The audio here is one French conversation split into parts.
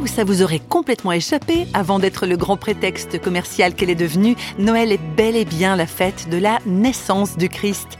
où ça vous aurait complètement échappé, avant d'être le grand prétexte commercial qu'elle est devenue, Noël est bel et bien la fête de la naissance du Christ.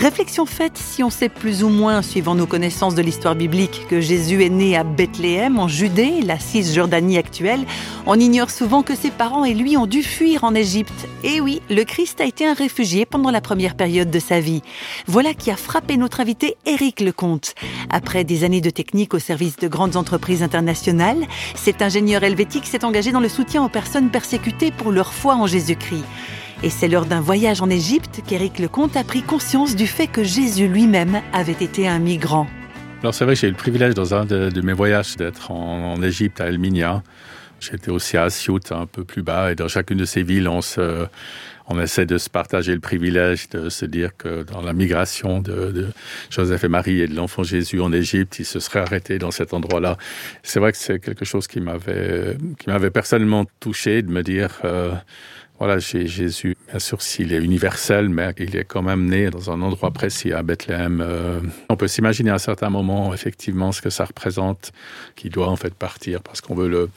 Réflexion faite si on sait plus ou moins, suivant nos connaissances de l'histoire biblique, que Jésus est né à Bethléem, en Judée, la Cisjordanie actuelle, on ignore souvent que ses parents et lui ont dû fuir en Égypte. Et oui, le Christ a été un réfugié pendant la première période de sa vie. Voilà qui a frappé notre invité Éric Lecomte. Après des années de technique au service de grandes entreprises internationales, cet ingénieur helvétique s'est engagé dans le soutien aux personnes persécutées pour leur foi en Jésus-Christ. Et c'est lors d'un voyage en Égypte qu'Éric Lecomte a pris conscience du fait que Jésus lui-même avait été un migrant. Alors c'est vrai que j'ai eu le privilège dans un de, mes voyages d'être en, Égypte, à Elminia. J'étais aussi à Asiout, un peu plus bas, et dans chacune de ces villes, on, se, on essaie de se partager le privilège de se dire que dans la migration de, Joseph et Marie et de l'enfant Jésus en Égypte, ils se seraient arrêtés dans cet endroit-là. C'est vrai que c'est quelque chose qui m'avait, qui m'avait personnellement touché de me dire... Euh, voilà, Jésus, bien sûr, s'il est universel, mais il est quand même né dans un endroit précis à Bethléem. Euh, on peut s'imaginer à un certain moment, effectivement, ce que ça représente, qui doit en fait partir parce qu'on veut le,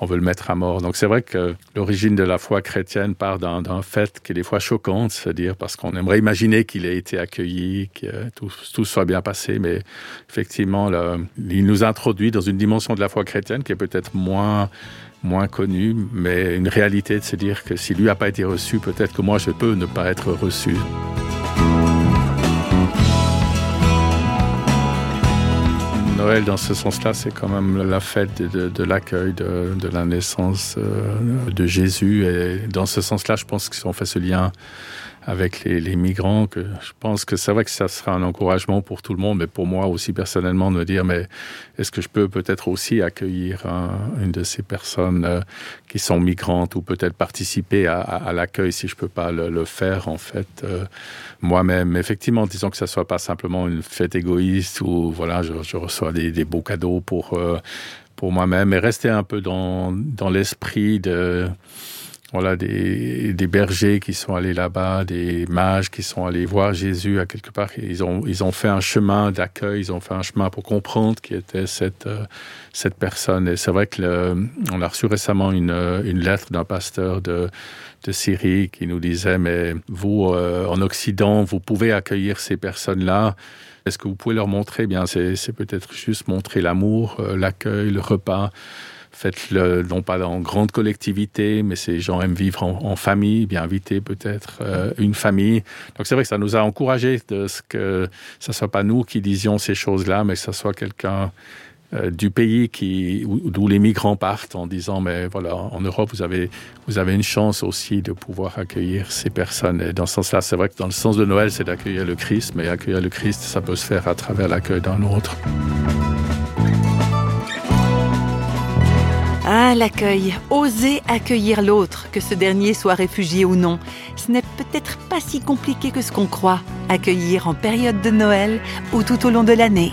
veut le mettre à mort. Donc c'est vrai que l'origine de la foi chrétienne part d'un fait qui est des fois choquant, c'est-à-dire parce qu'on aimerait imaginer qu'il ait été accueilli, que tout, soit bien passé, mais effectivement, il nous introduit dans une dimension de la foi chrétienne qui est peut-être moins moins connu, mais une réalité de se dire que si lui n'a pas été reçu, peut-être que moi je peux ne pas être reçu. Noël, dans ce sens-là, c'est quand même la fête de, l'accueil de, de, la naissance euh, de Jésus. Et dans ce sens-là, je pense qu'ils ont fait ce lien avec les, migrants, que je pense que c'est vrai que ça sera un encouragement pour tout le monde, mais pour moi aussi personnellement de me dire, mais est-ce que je peux peut-être aussi accueillir une de ces personnes euh, qui sont migrantes ou peut-être participer à, l'accueil si je peux pas le, faire en fait euh, moi-même. Effectivement, disons que ça soit pas simplement une fête égoïste où voilà, je, reçois des, beaux cadeaux pour euh, pour moi-même, mais rester un peu dans dans l'esprit de voilà des, des, bergers qui sont allés là-bas, des mages qui sont allés voir Jésus à quelque part. Ils ont, ils ont fait un chemin d'accueil, ils ont fait un chemin pour comprendre qui était cette, euh, cette personne. Et c'est vrai que on a reçu récemment une, une lettre d'un pasteur de, de Syrie qui nous disait, mais vous, euh, en Occident, vous pouvez accueillir ces personnes-là. Est-ce que vous pouvez leur montrer? Bien, c'est peut-être juste montrer l'amour, euh, l'accueil, le repas faites-le non pas en grande collectivité, mais ces gens aiment vivre en, famille, bien inviter peut-être euh, une famille. Donc c'est vrai que ça nous a encouragé de ce que ce soit pas nous qui disions ces choses-là, mais que ce soit quelqu'un euh, du pays qui d'où les migrants partent en disant mais voilà en Europe vous avez vous avez une chance aussi de pouvoir accueillir ces personnes et dans ce sens-là c'est vrai que dans le sens de Noël c'est d'accueillir le Christ mais accueillir le Christ ça peut se faire à travers l'accueil d'un autre. L'accueil. Oser accueillir l'autre, que ce dernier soit réfugié ou non. Ce n'est peut-être pas si compliqué que ce qu'on croit. Accueillir en période de Noël ou tout au long de l'année.